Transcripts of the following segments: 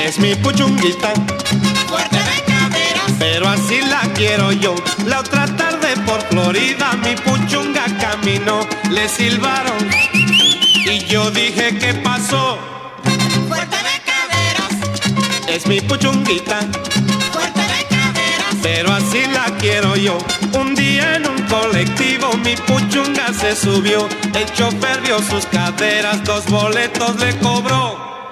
Es mi puchunguita, fuerte de cadera, pero así la quiero yo. La otra tarde por Florida mi puchunga caminó, le silbaron y yo dije ¿qué pasó? Fuerte de caderas, Es mi puchunguita, fuerte de caderas, pero así la quiero yo. Un día en un colectivo mi puchunga se subió, el chofer vio sus caderas, dos boletos le cobró.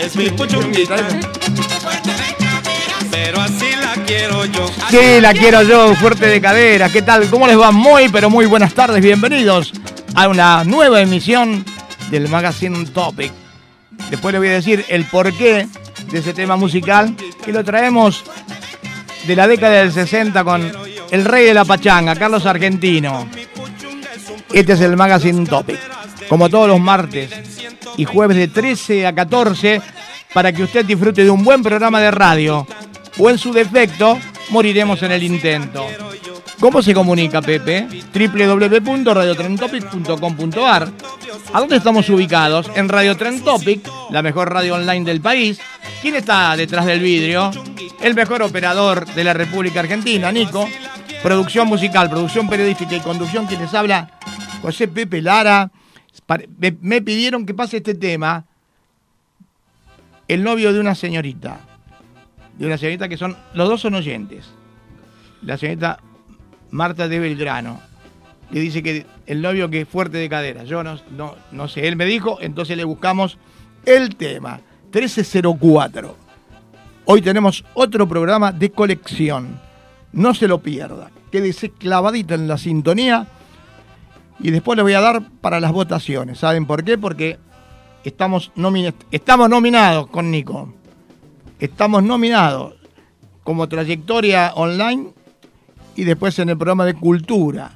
Es mi puchunguita, fuerte de caderas. pero así la quiero yo. Sí, la quiero yo, fuerte de cadera. ¿Qué tal? ¿Cómo les va? Muy, pero muy buenas tardes. Bienvenidos a una nueva emisión del Magazine Topic. Después les voy a decir el porqué de ese tema musical que lo traemos de la década del 60 con el rey de la pachanga, Carlos Argentino. Este es el Magazine Topic. Como todos los martes y jueves de 13 a 14, para que usted disfrute de un buen programa de radio. O en su defecto, moriremos en el intento. ¿Cómo se comunica, Pepe? www.radiotrentopic.com.ar ¿A dónde estamos ubicados? En Radio Tren Topic, la mejor radio online del país. ¿Quién está detrás del vidrio? El mejor operador de la República Argentina, Nico. Producción musical, producción periodística y conducción, quien les habla, José Pepe Lara. Me, pidieron que pase este tema. El novio de una señorita. De una señorita que son. Los dos son oyentes. La señorita Marta de Belgrano. Le dice que el novio que es fuerte de cadera. Yo no, no, no sé. Él me dijo, entonces le buscamos el tema. 1304. Hoy tenemos otro programa de colección. No se lo pierda. Quédese clavadito en la sintonía. Y después le voy a dar para las votaciones. ¿Saben por qué? Porque estamos, nomina- estamos nominados con Nico. Estamos nominados como trayectoria online y después en el programa de cultura.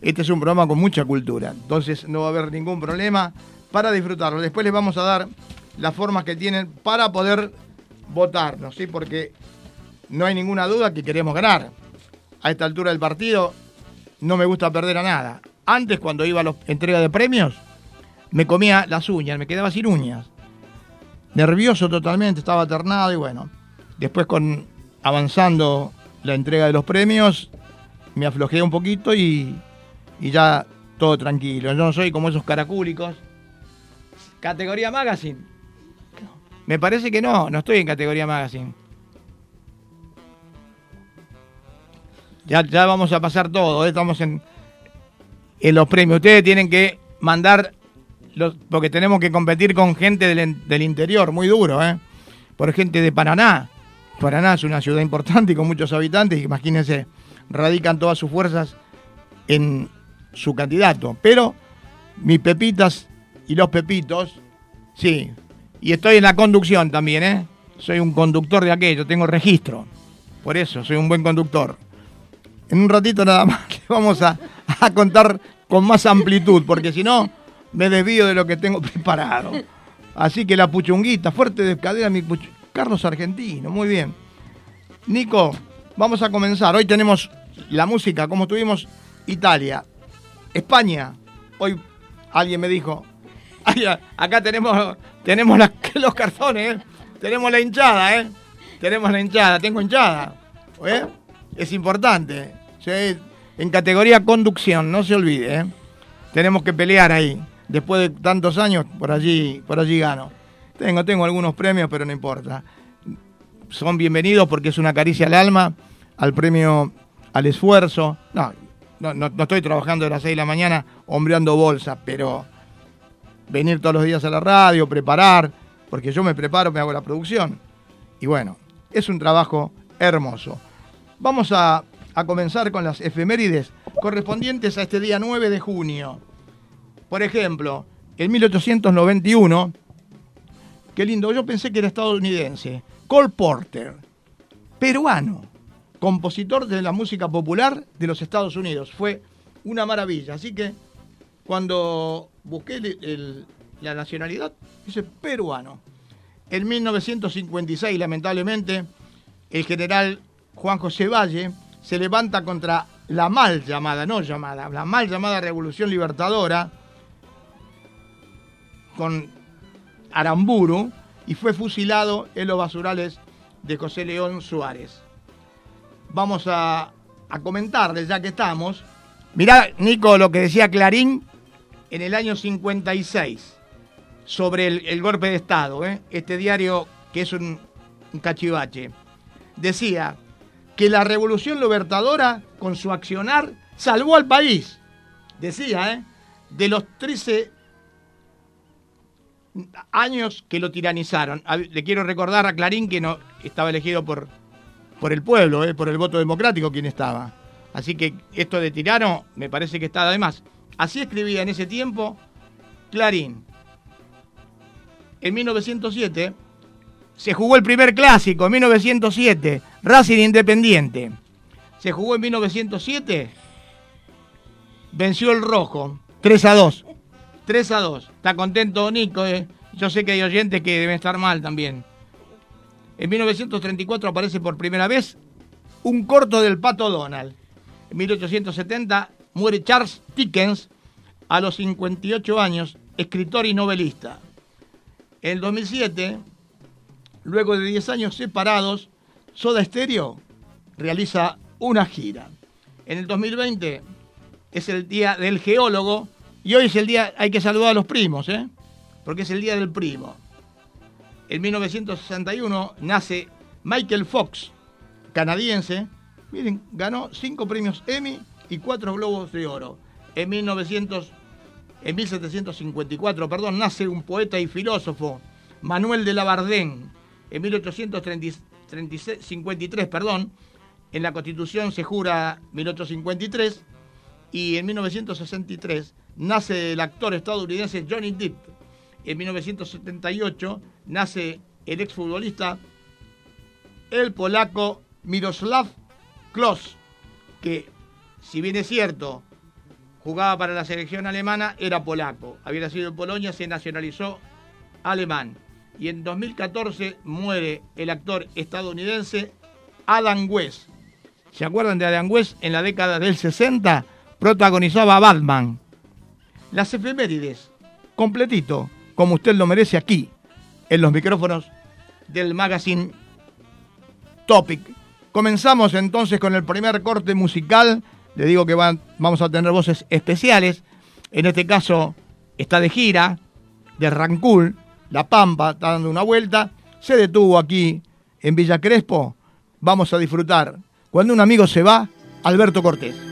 Este es un programa con mucha cultura, entonces no va a haber ningún problema para disfrutarlo. Después les vamos a dar las formas que tienen para poder votarnos, ¿sí? Porque no hay ninguna duda que queremos ganar. A esta altura del partido no me gusta perder a nada. Antes, cuando iba a la entrega de premios, me comía las uñas, me quedaba sin uñas. Nervioso totalmente, estaba ternado y bueno. Después con avanzando la entrega de los premios, me aflojé un poquito y, y ya todo tranquilo. Yo no soy como esos caracúlicos. Categoría Magazine. Me parece que no, no estoy en categoría Magazine. Ya, ya vamos a pasar todo, ¿eh? estamos en, en los premios. Ustedes tienen que mandar, los, porque tenemos que competir con gente del, del interior, muy duro, ¿eh? por gente de Paraná. Paraná es una ciudad importante y con muchos habitantes, imagínense, radican todas sus fuerzas en su candidato. Pero mis pepitas y los pepitos, sí. Y estoy en la conducción también, ¿eh? Soy un conductor de aquello, tengo registro. Por eso, soy un buen conductor. En un ratito nada más les vamos a, a contar con más amplitud, porque si no, me desvío de lo que tengo preparado. Así que la puchunguita, fuerte de cadera, mi puchu- Carlos Argentino, muy bien. Nico, vamos a comenzar. Hoy tenemos la música, como tuvimos Italia, España. Hoy alguien me dijo, "Ay, a- acá tenemos, tenemos los cartones, ¿eh? tenemos la hinchada, ¿eh? tenemos la hinchada, tengo hinchada. ¿eh? Es importante. ¿sí? En categoría conducción, no se olvide. ¿eh? Tenemos que pelear ahí. Después de tantos años, por allí, por allí gano. Tengo, tengo algunos premios, pero no importa. Son bienvenidos porque es una caricia al alma, al premio al esfuerzo. No, no, no, no estoy trabajando de las 6 de la mañana hombreando bolsa, pero venir todos los días a la radio, preparar, porque yo me preparo, me hago la producción. Y bueno, es un trabajo hermoso. Vamos a, a comenzar con las efemérides correspondientes a este día 9 de junio. Por ejemplo, en 1891 qué lindo, yo pensé que era estadounidense. Cole Porter, peruano, compositor de la música popular de los Estados Unidos. Fue una maravilla. Así que cuando busqué la nacionalidad, dice peruano. En 1956, lamentablemente, el general Juan José Valle se levanta contra la mal llamada, no llamada, la mal llamada Revolución Libertadora con Aramburu y fue fusilado en los basurales de José León Suárez. Vamos a, a comentarles, ya que estamos. Mirá, Nico, lo que decía Clarín en el año 56 sobre el, golpe de Estado, ¿eh? este diario que es un cachivache. Decía que la revolución libertadora, con su accionar, salvó al país. Decía, ¿eh? de los 13 años que lo tiranizaron. Le quiero recordar a Clarín que no estaba elegido por, por el pueblo, ¿eh? por el voto democrático quien estaba. Así que esto de tirano me parece que está además. Así escribía en ese tiempo Clarín. En 1907 se jugó el primer clásico, en 1907, Racing Independiente. Se jugó en 1907, venció el rojo, 3 a 2. 3 a 2. Está contento Nico, eh. yo sé que hay oyentes que deben estar mal también. En 1934 aparece por primera vez un corto del Pato Donald. En 1870 muere Charles Dickens a los 58 años, escritor y novelista. En el 2007, luego de 10 años separados, Soda Stereo realiza una gira. En el 2020 es el día del geólogo y hoy es el día, hay que saludar a los primos, ¿eh? porque es el día del primo. En 1961 nace Michael Fox, canadiense. Miren, ganó cinco premios Emmy y cuatro Globos de Oro. En 1900, en 1754, perdón, nace un poeta y filósofo, Manuel de Labardén. En 1853, perdón, en la Constitución se jura 1853 y en 1963 nace el actor estadounidense Johnny Depp. En 1978 nace el exfutbolista, el polaco Miroslav Klose, que si bien es cierto, jugaba para la selección alemana, era polaco. Había nacido en Polonia, se nacionalizó alemán. Y en 2014 muere el actor estadounidense Adam West. ¿Se acuerdan de Adam West? En la década del 60 protagonizaba a Batman. Las efemérides, completito, como usted lo merece aquí, en los micrófonos del magazine Topic. Comenzamos entonces con el primer corte musical. Le digo que vamos a tener voces especiales. En este caso está de gira, de Rancul, La Pampa, está dando una vuelta. Se detuvo aquí en Villa Crespo. Vamos a disfrutar. Cuando un amigo se va, Alberto Cortés.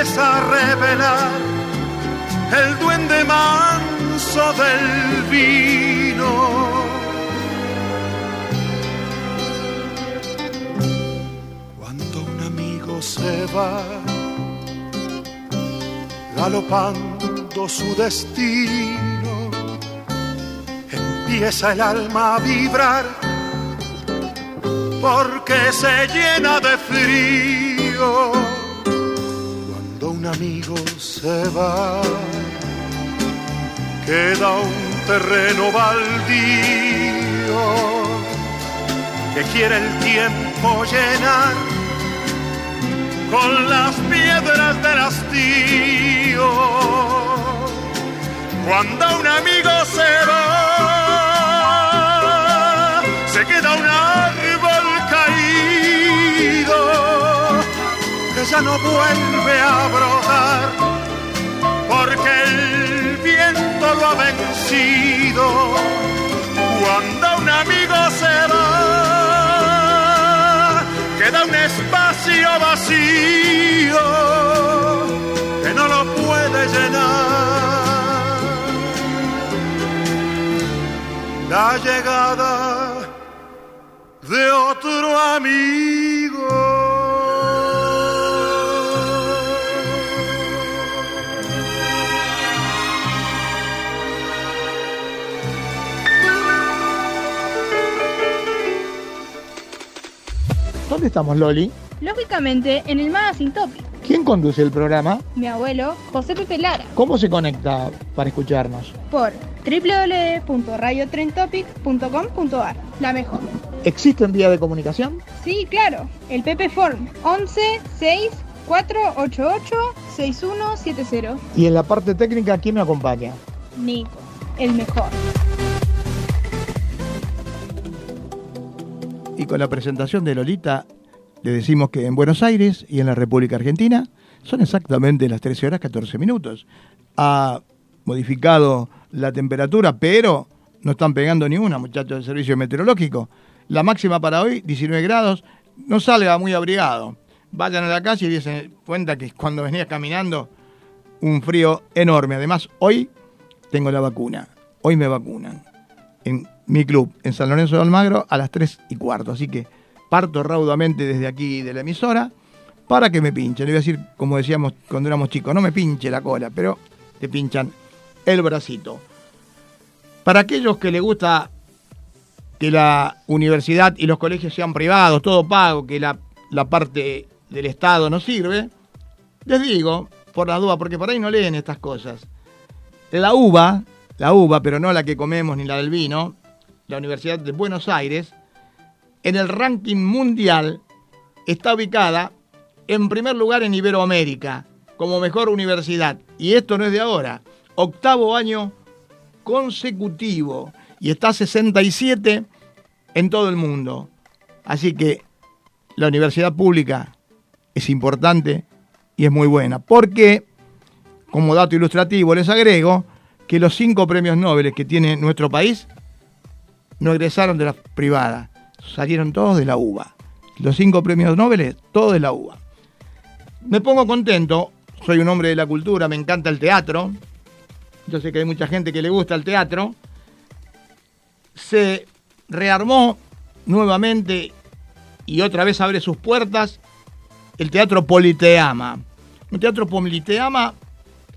empieza a revelar el duende manso del vino. Cuando un amigo se va galopando su destino, empieza el alma a vibrar porque se llena de frío amigo se va. Queda un terreno baldío que quiere el tiempo llenar con las piedras del hastío. Cuando un amigo se va, se queda un árbol caído que ya no vuelve a brotar vencido. Cuando un amigo se va, queda un espacio vacío que no lo puede llenar. La llegada de otro estamos, Loli? Lógicamente, en el Magazine Topic. ¿Quién conduce el programa? Mi abuelo, José Pepe Lara, ¿Cómo se conecta para escucharnos? por www.radiotrentopic.com.ar. La mejor. ¿Existen vías de comunicación? Sí, claro. El Pepe Form 11 6 488 6170. Y en la parte técnica, ¿quién me acompaña? Nico, el mejor. Y con la presentación de Lolita, le decimos que en Buenos Aires y en la República Argentina son exactamente las 13 horas 14 minutos. Ha modificado la temperatura, pero no están pegando ni una, muchachos del servicio meteorológico. La máxima para hoy, 19 grados. No salga muy abrigado. Vayan a la calle y se cuenta que cuando venía caminando, un frío enorme. Además, hoy tengo la vacuna. Hoy me vacunan. En mi club, en San Lorenzo de Almagro, a las 3 y cuarto. Así que parto raudamente desde aquí de la emisora para que me pinchen. Le voy a decir, como decíamos cuando éramos chicos, no me pinche la cola, pero te pinchan el bracito. Para aquellos que les gusta que la universidad y los colegios sean privados, todo pago, que la, la parte del Estado no sirve, les digo, por la duda, porque por ahí no leen estas cosas. La uva, la uva, pero no la que comemos ni la del vino, la Universidad de Buenos Aires, en el ranking mundial está ubicada en primer lugar en Iberoamérica como mejor universidad. Y esto no es de ahora, octavo año consecutivo y está 67 en todo el mundo. Así que la universidad pública es importante y es muy buena. Porque, como dato ilustrativo, les agrego que los cinco premios Nobel que tiene nuestro país no egresaron de la privada, salieron todos de la UBA. Los cinco premios Nobel, todos de la UBA. Me pongo contento, soy un hombre de la cultura, me encanta el teatro. Yo sé que hay mucha gente que le gusta el teatro. Se rearmó nuevamente y otra vez abre sus puertas el Teatro Politeama. Un teatro Politeama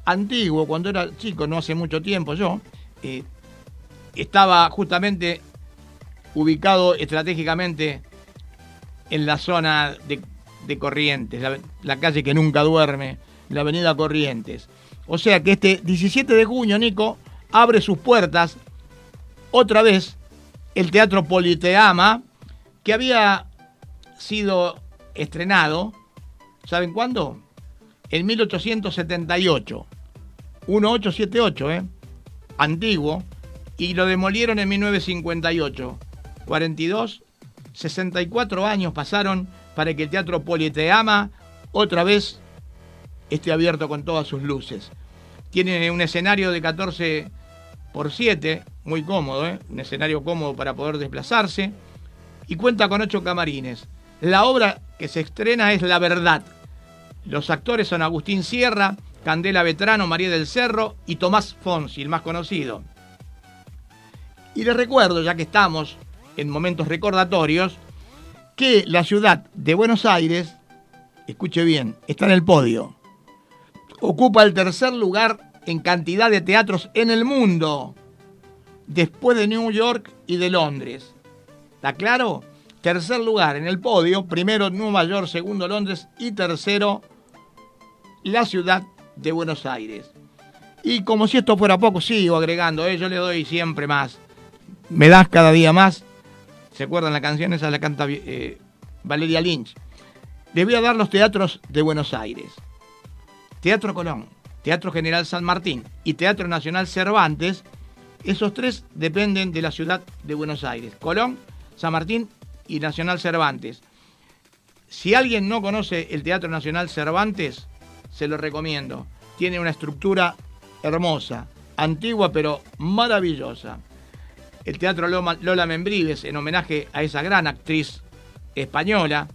antiguo, cuando era chico, no hace mucho tiempo yo, eh, estaba justamente ubicado estratégicamente en la zona de, Corrientes, la, la, calle que nunca duerme, la avenida Corrientes. O sea que este 17 de junio, Nico, abre sus puertas otra vez el Teatro Politeama, que había sido estrenado, ¿saben cuándo? En 1878. 1878, ¿eh? Antiguo. Y lo demolieron en 1958. 42, 64 años pasaron para que el Teatro Politeama otra vez esté abierto con todas sus luces. Tiene un escenario de 14 por 7, muy cómodo, ¿eh? un escenario cómodo para poder desplazarse, y cuenta con 8 camarines. La obra que se estrena es La Verdad. Los actores son Agustín Sierra, Candela Vetrano, María del Cerro y Tomás Fonsi, el más conocido. Y les recuerdo, ya que estamos en momentos recordatorios, que la ciudad de Buenos Aires escuche bien, está en el podio. Ocupa el tercer lugar en cantidad de teatros en el mundo, después de New York y de Londres. ¿Está claro? Tercer lugar en el podio, primero Nueva York, segundo Londres y tercero la ciudad de Buenos Aires. Y como si esto fuera poco, sigo agregando, ¿eh? yo le doy siempre más. Me das cada día más. ¿Se acuerdan la canción? Esa la canta eh, Valeria Lynch. Les voy a dar los teatros de Buenos Aires. Teatro Colón, Teatro General San Martín y Teatro Nacional Cervantes. Esos tres dependen de la ciudad de Buenos Aires. Colón, San Martín y Nacional Cervantes. Si alguien no conoce el Teatro Nacional Cervantes, se lo recomiendo. Tiene una estructura hermosa, antigua pero maravillosa. El Teatro Lola Membrives, en homenaje a esa gran actriz española.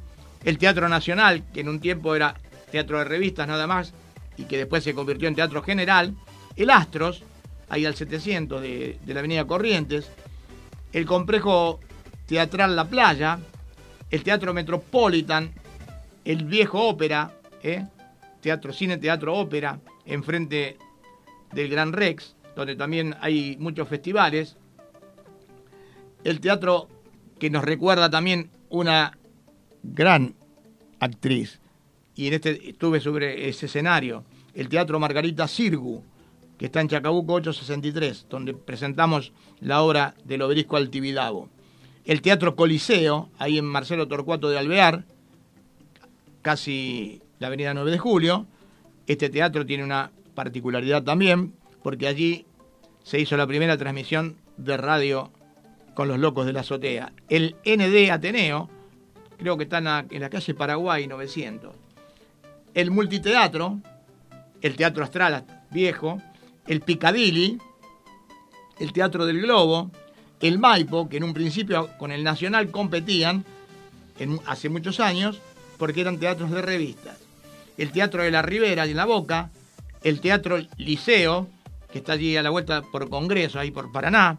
El Teatro Nacional, que en un tiempo era teatro de revistas nada más, y que después se convirtió en teatro general. El Astros, ahí al 700 de, la Avenida Corrientes. El Complejo Teatral La Playa. El Teatro Metropolitan. El Viejo Ópera. ¿eh? Teatro Cine, Teatro Ópera. Enfrente del Gran Rex, donde también hay muchos festivales. El teatro que nos recuerda también una gran actriz. Y en este estuve sobre ese escenario. El Teatro Margarita Sirgu, que está en Chacabuco 863, donde presentamos la obra del obelisco Altibidabo. El Teatro Coliseo, ahí en Marcelo Torcuato de Alvear, casi la avenida 9 de Julio. Este teatro tiene una particularidad también, porque allí se hizo la primera transmisión de radio con los locos de la azotea. El ND Ateneo, creo que está en la, calle Paraguay 900. El multiteatro, el Teatro Astral viejo, el Picadilly, el Teatro del Globo, el Maipo, que en un principio con el Nacional competían hace muchos años, porque eran teatros de revistas. El Teatro de la Ribera y en la Boca, el Teatro Liceo, que está allí a la vuelta por Congreso, ahí por Paraná,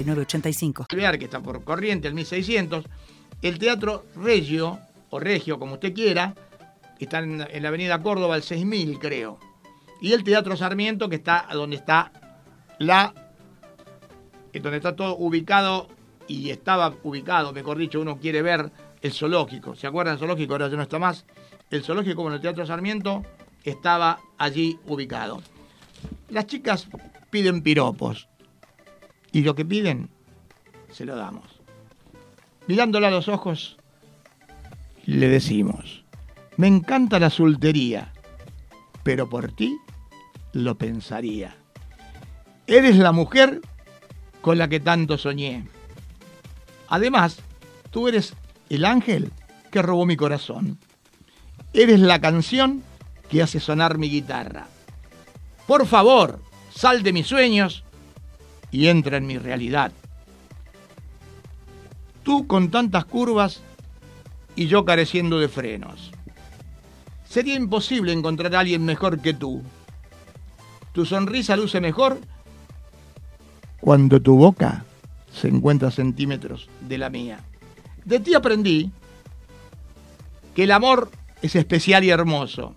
985. que está por corriente, el 1600. El Teatro Regio, o Regio, como usted quiera, que está en, la avenida Córdoba, el 6000, creo. Y el Teatro Sarmiento, que está donde está la. donde está todo ubicado y estaba ubicado, mejor dicho, uno quiere ver el zoológico. ¿Se acuerdan del zoológico? Ahora ya no está más. El zoológico, como el Teatro Sarmiento, estaba allí ubicado. Las chicas piden piropos. Y lo que piden, se lo damos. Mirándola a los ojos, le decimos, me encanta la soltería, pero por ti lo pensaría. Eres la mujer con la que tanto soñé. Además, tú eres el ángel que robó mi corazón. Eres la canción que hace sonar mi guitarra. Por favor, sal de mis sueños y entra en mi realidad. Tú con tantas curvas y yo careciendo de frenos. Sería imposible encontrar a alguien mejor que tú. Tu sonrisa luce mejor cuando tu boca se encuentra a centímetros de la mía. De ti aprendí que el amor es especial y hermoso.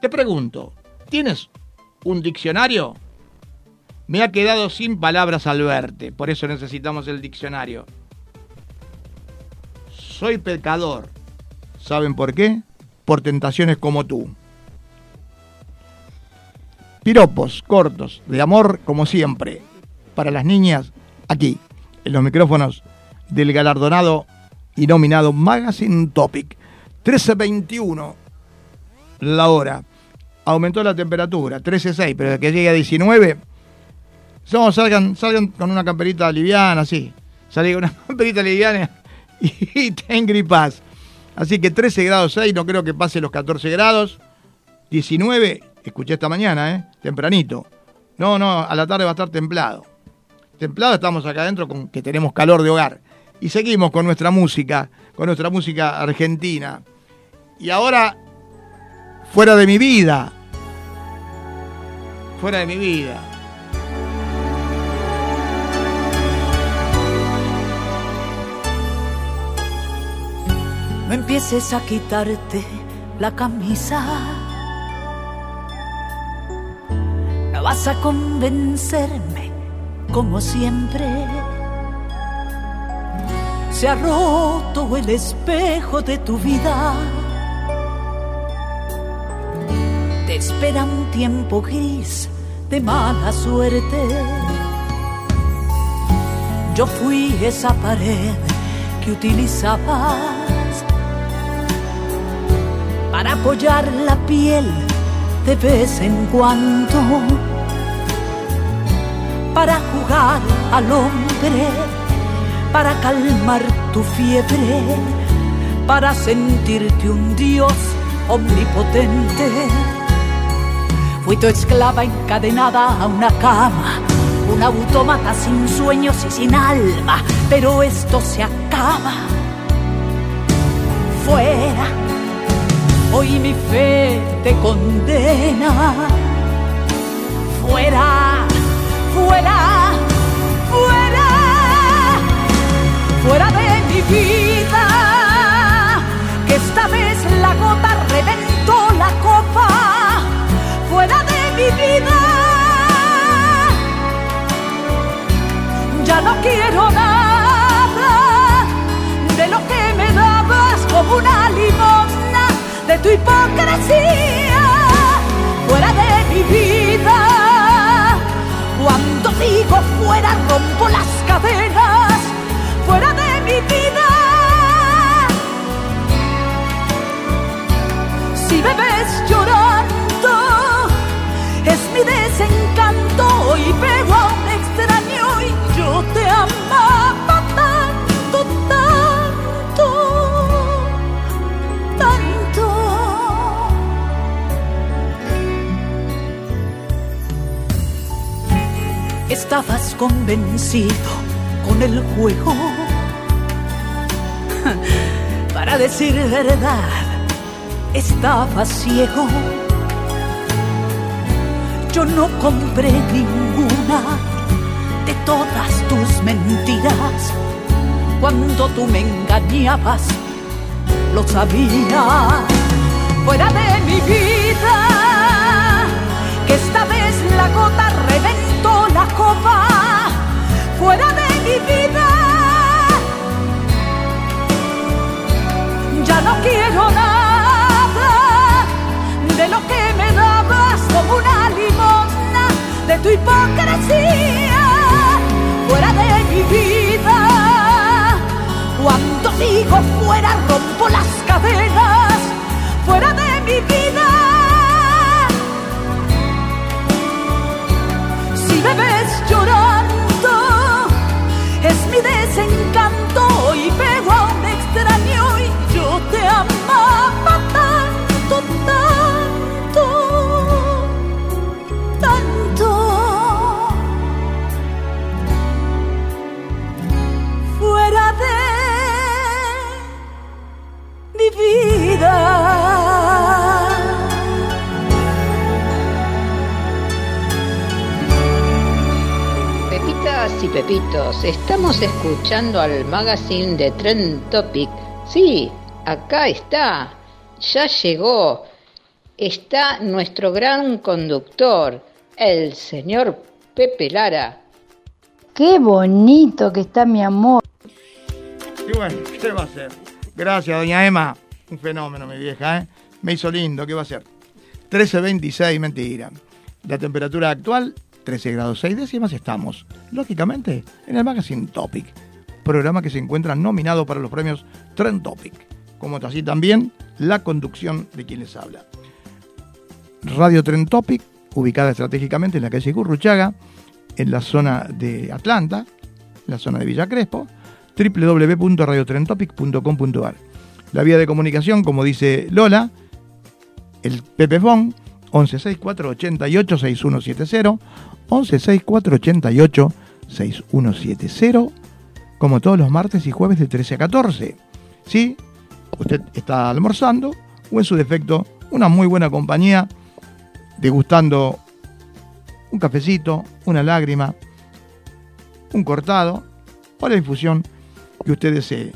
Te pregunto, ¿tienes un diccionario? Me ha quedado sin palabras al verte, por eso necesitamos el diccionario. Soy pecador. ¿Saben por qué? Por tentaciones como tú. Piropos cortos, de amor como siempre, para las niñas, aquí, en los micrófonos del galardonado y nominado Magazine Topic. 13.21 la hora. Aumentó la temperatura, 13.6, pero que llegue a 19, no, salgan, salgan con una camperita liviana, sí. Salgan con una camperita liviana y ten gripas. Así que 13 grados 6, no creo que pase los 14 grados. 19, escuché esta mañana, ¿eh? Tempranito. No, no, a la tarde va a estar templado. Templado estamos acá adentro con que tenemos calor de hogar. Y seguimos con nuestra música, con nuestra música argentina. Y ahora, fuera de mi vida. Fuera de mi vida. No empieces a quitarte la camisa. No vas a convencerme como siempre. Se ha roto el espejo de tu vida. Te espera un tiempo gris de mala suerte. Yo fui esa pared que utilizabas para apoyar la piel de vez en cuando, para jugar al hombre, para calmar tu fiebre, para sentirte un dios omnipotente. Fui tu esclava encadenada a una cama, un autómata sin sueños y sin alma, pero esto se acaba. Fuera hoy mi fe te condena. Fuera, fuera, fuera, fuera de mi vida. Que esta vez la gota reventó la copa. Fuera de mi vida. Ya no quiero nada rompo las cadenas fuera de mi vida. Si me ves llorando es mi desencanto y pego a Estabas convencido con el juego. Para decir verdad, estaba ciego. Yo no compré ninguna de todas tus mentiras. Cuando tú me engañabas, lo sabía. Fuera de mi vida, que esta vez la gota reventó Fuera de mi vida, ya no quiero nada de lo que me dabas como una limosna de tu hipocresía. Fuera de mi vida. Cuando digo fuera rompo las cadenas fuera de mi vida. Me ves llorando es mi desencanto y pepitos, estamos escuchando al magazine de Trend Topic. Sí, acá está, ya llegó. Está nuestro gran conductor, el señor Pepe Lara. Qué bonito que está mi amor. Y bueno, ¿qué va a hacer? Gracias, doña Emma. Un fenómeno, mi vieja, ¿eh? Me hizo lindo, ¿qué va a hacer? 13.26, mentira. La temperatura actual, 13 grados 6 décimas, estamos, lógicamente, en el Magazine Topic, programa que se encuentra nominado para los premios Trend Topic, como así también la conducción de quien les habla. Radio Trend Topic, ubicada estratégicamente en la calle Curruchaga, en la zona de Atlanta, en la zona de Villa Crespo, www.radiotrentopic.com.ar. La vía de comunicación, como dice Lola, el Pepefón 1164886170, 1164886170, como todos los martes y jueves de 13 a 14. Si usted está almorzando o en su defecto una muy buena compañía, degustando un cafecito, una lágrima, un cortado o la infusión que usted desee.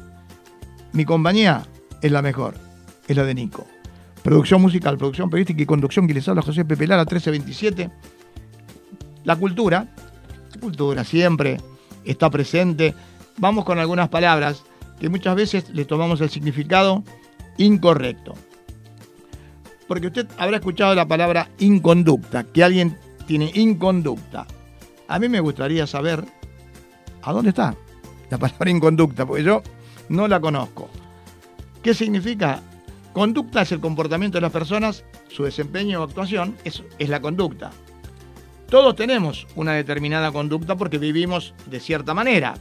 Mi compañía es la mejor, es la de Nico. Producción musical, producción periodística y conducción que les habla José Pepe Lara 1327. La cultura, la cultura siempre está presente. Vamos con algunas palabras que muchas veces le tomamos el significado incorrecto. Porque usted habrá escuchado la palabra inconducta, que alguien tiene inconducta. A mí me gustaría saber a dónde está la palabra inconducta, porque yo no la conozco. ¿Qué significa? Conducta es el comportamiento de las personas, su desempeño o actuación es, es la conducta. Todos tenemos una determinada conducta porque vivimos de cierta manera,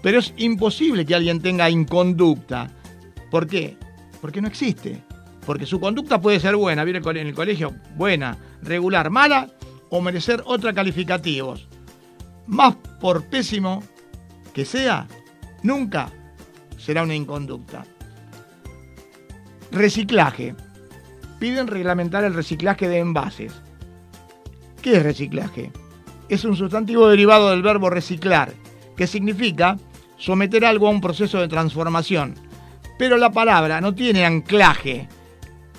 pero es imposible que alguien tenga inconducta. ¿Por qué? Porque no existe. Porque su conducta puede ser buena, viene en el colegio, buena, regular, mala, o merecer otra calificativos. Más por pésimo que sea, nunca será una inconducta. Reciclaje. Piden reglamentar el reciclaje de envases. ¿Qué es reciclaje? Es un sustantivo derivado del verbo reciclar, que significa someter algo a un proceso de transformación. Pero la palabra no tiene anclaje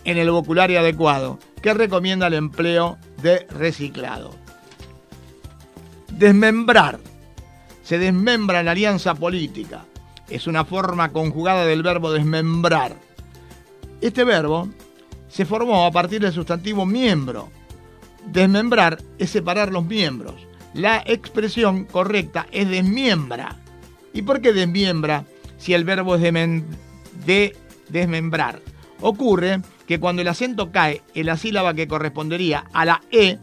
en el vocabulario adecuado, que recomienda el empleo de reciclado. Desmembrar. Se desmembra en alianza política. Es una forma conjugada del verbo desmembrar. Este verbo se formó a partir del sustantivo miembro. Desmembrar es separar los miembros. La expresión correcta es desmiembra. ¿Y por qué desmiembra si el verbo es de desmembrar? Ocurre que cuando el acento cae en la sílaba que correspondería a la E,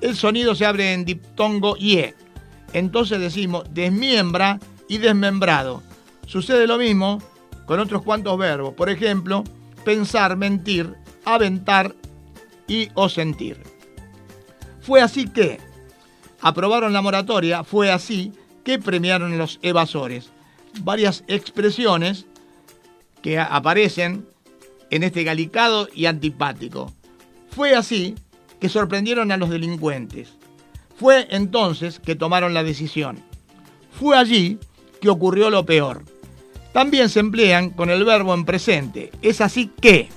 el sonido se abre en diptongo IE. Entonces decimos desmiembra y desmembrado. Sucede lo mismo con otros cuantos verbos. Por ejemplo, pensar, mentir, aventar y o sentir. Fue así que aprobaron la moratoria, fue así que premiaron los evasores. Varias expresiones que aparecen en este galicado y antipático. Fue así que sorprendieron a los delincuentes. Fue entonces que tomaron la decisión. Fue allí que ocurrió lo peor. También se emplean con el verbo en presente. Es así que.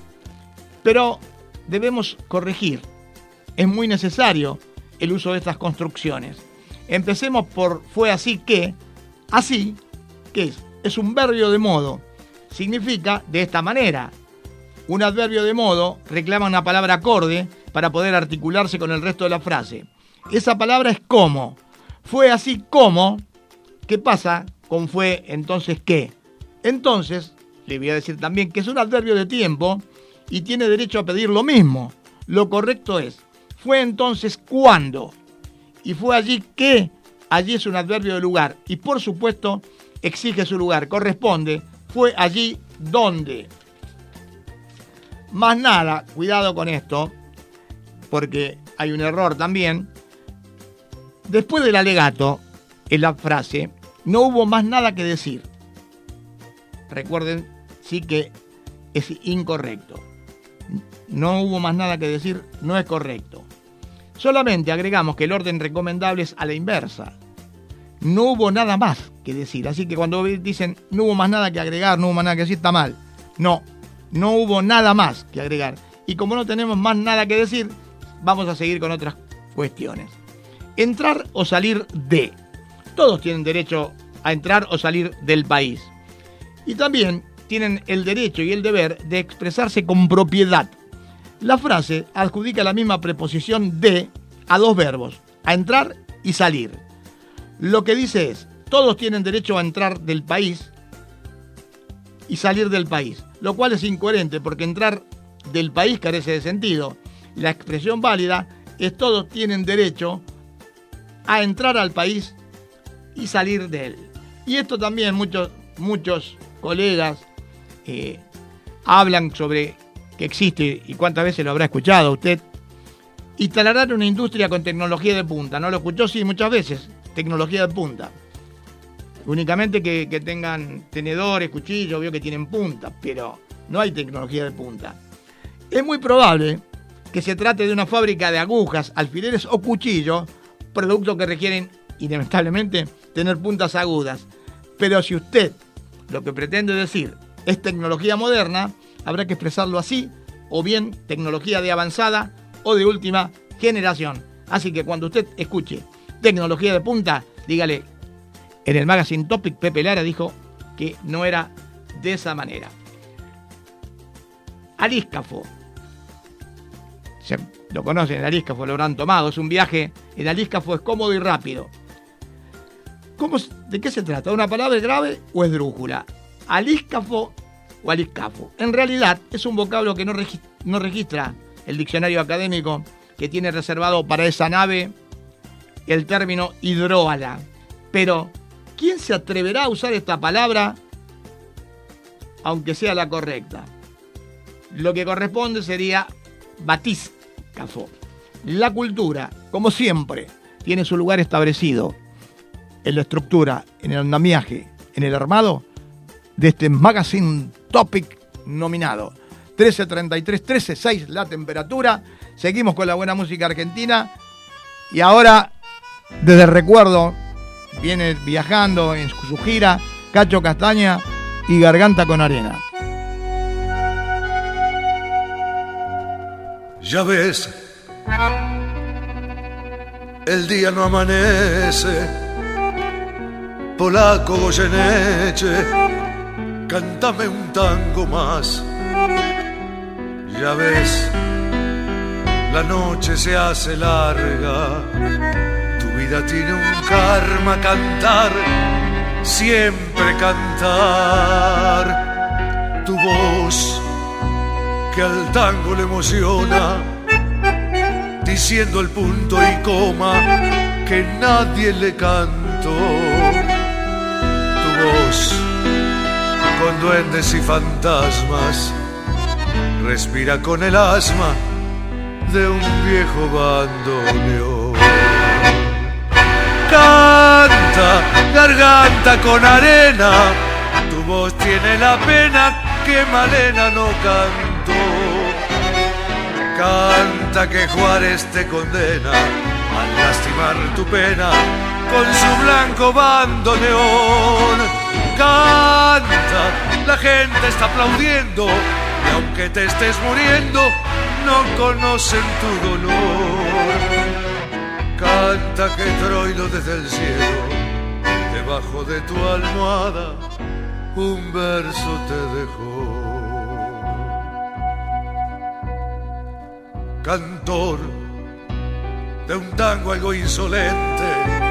Pero debemos corregir. Es muy necesario el uso de estas construcciones. Empecemos por fue así que. Así, que es? Es un verbio de modo. Significa de esta manera. Un adverbio de modo reclama una palabra acorde para poder articularse con el resto de la frase. Esa palabra es como. Fue así como. ¿Qué pasa con fue entonces qué? Entonces, le voy a decir también que es un adverbio de tiempo y tiene derecho a pedir lo mismo. Lo correcto es, fue entonces cuando. Y fue allí que. Allí es un adverbio de lugar. Y por supuesto, exige su lugar. Corresponde. Fue allí donde. Más nada, cuidado con esto, porque hay un error también. Después del alegato, en la frase, no hubo más nada que decir. Recuerden, sí que es incorrecto. No hubo más nada que decir, no es correcto. Solamente agregamos que el orden recomendable es a la inversa. No hubo nada más que decir. Así que cuando dicen no hubo más nada que agregar, no hubo más nada que decir, está mal. No, no hubo nada más que agregar. Y como no tenemos más nada que decir, vamos a seguir con otras cuestiones. entrar o salir de. Todos tienen derecho a entrar o salir del país. Y también tienen el derecho y el deber de expresarse con propiedad. La frase adjudica la misma preposición de a dos verbos, a entrar y salir. Lo que dice es, todos tienen derecho a entrar del país y salir del país, lo cual es incoherente porque entrar del país carece de sentido. La expresión válida es todos tienen derecho a entrar al país y salir de él. Y esto también muchos, muchos colegas eh, hablan sobre que existe, y cuántas veces lo habrá escuchado usted, instalarán una industria con tecnología de punta. ¿No lo escuchó? Sí, muchas veces. Tecnología de punta. Únicamente que, tengan tenedores, cuchillos, veo que tienen punta, pero no hay tecnología de punta. Es muy probable que se trate de una fábrica de agujas, alfileres o cuchillos, productos que requieren inevitablemente tener puntas agudas. Pero si usted lo que pretende decir es tecnología moderna, habrá que expresarlo así, o bien tecnología de avanzada o de última generación. Así que cuando usted escuche tecnología de punta, dígale, en el magazine Topic Pepe Lara dijo que no era de esa manera. Alíscafo. Se, lo conocen, el Alíscafo lo habrán tomado. Es un viaje, el Alíscafo es cómodo y rápido. ¿Cómo, ¿De qué se trata? ¿Una palabra grave o esdrújula? Alíscafo o aliscafo. En realidad es un vocablo que no, registra, el diccionario académico que tiene reservado para esa nave el término hidróala. Pero, ¿quién se atreverá a usar esta palabra aunque sea la correcta? Lo que corresponde sería batiscafo. La cultura, como siempre, tiene su lugar establecido en la estructura, en el andamiaje, en el armado de este magazine topic nominado. 13.33, 13.6 la temperatura. Seguimos con la buena música argentina. Y ahora, desde el recuerdo, viene viajando en su gira Cacho Castaña y Garganta con Arena. Ya ves, el día no amanece, polaco Goyeneche, cántame un tango más. Ya ves, la noche se hace larga, tu vida tiene un karma cantar, siempre cantar, tu voz que al tango le emociona, diciendo el punto y coma que nadie le cantó. Con duendes y fantasmas respira con el asma de un viejo bandoneón. Canta, garganta con arena, tu voz tiene la pena que Malena no cantó. Canta que Juárez te condena al lastimar tu pena con su blanco bandoneón. Canta, la gente está aplaudiendo y aunque te estés muriendo, no conocen tu dolor. Canta que Troilo desde el cielo, debajo de tu almohada, un verso te dejó. Cantor de un tango algo insolente,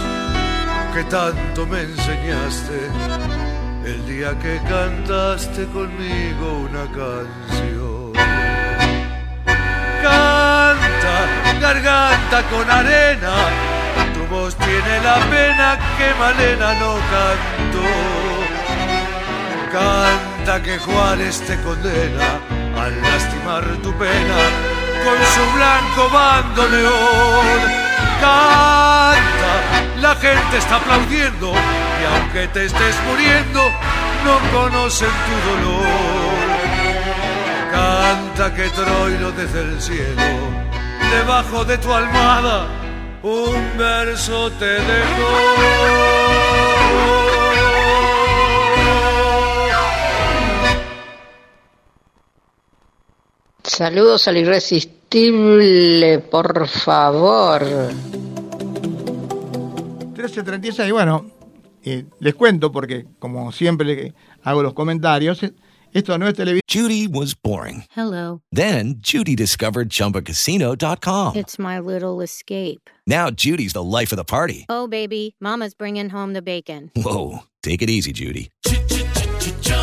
que tanto me enseñaste el día que cantaste conmigo una canción. Canta, garganta con arena, tu voz tiene la pena que Malena no cantó. Canta que Juárez te condena al lastimar tu pena con su blanco bandoneón. Canta, la gente está aplaudiendo y aunque te estés muriendo, no conocen tu dolor. Canta que Troilo desde el cielo, debajo de tu almohada, un verso te dejó. Saludos al irresistible, por favor. 1336, bueno, eh, les cuento porque como siempre hago los comentarios, eh, esto no es televisión. Judy was boring. Hello. Then Judy discovered ChumbaCasino.com. It's my little escape. Now Judy's the life of the party. Oh, baby, Mama's bringing home the bacon. Whoa, take it easy, Judy.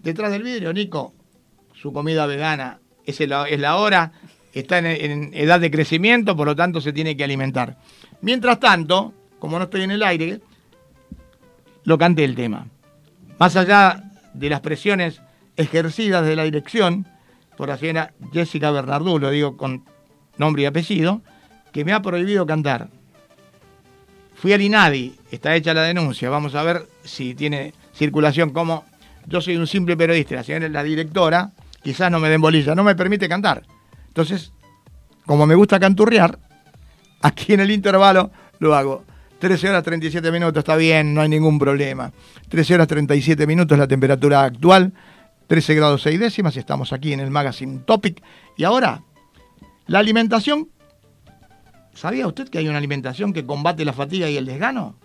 Detrás del vidrio, Nico, su comida vegana es la, es la hora, está en, en edad de crecimiento, por lo tanto se tiene que alimentar. Mientras tanto, como no estoy en el aire, lo canté el tema. Más allá de las presiones ejercidas de la dirección por la señora Jessica Bernardú, lo digo con nombre y apellido, que me ha prohibido cantar. Fui al INADI, está hecha la denuncia, vamos a ver si tiene circulación como yo soy un simple periodista, la señora es la directora, quizás no me den bolilla, no me permite cantar. Entonces, como me gusta canturrear, aquí en el intervalo lo hago. 13 horas 37 minutos, está bien, no hay ningún problema. 13 horas 37 minutos la temperatura actual, 13 grados 6 décimas, y estamos aquí en el Magazine Topic. Y ahora, la alimentación. ¿Sabía usted que hay una alimentación que combate la fatiga y el desgano?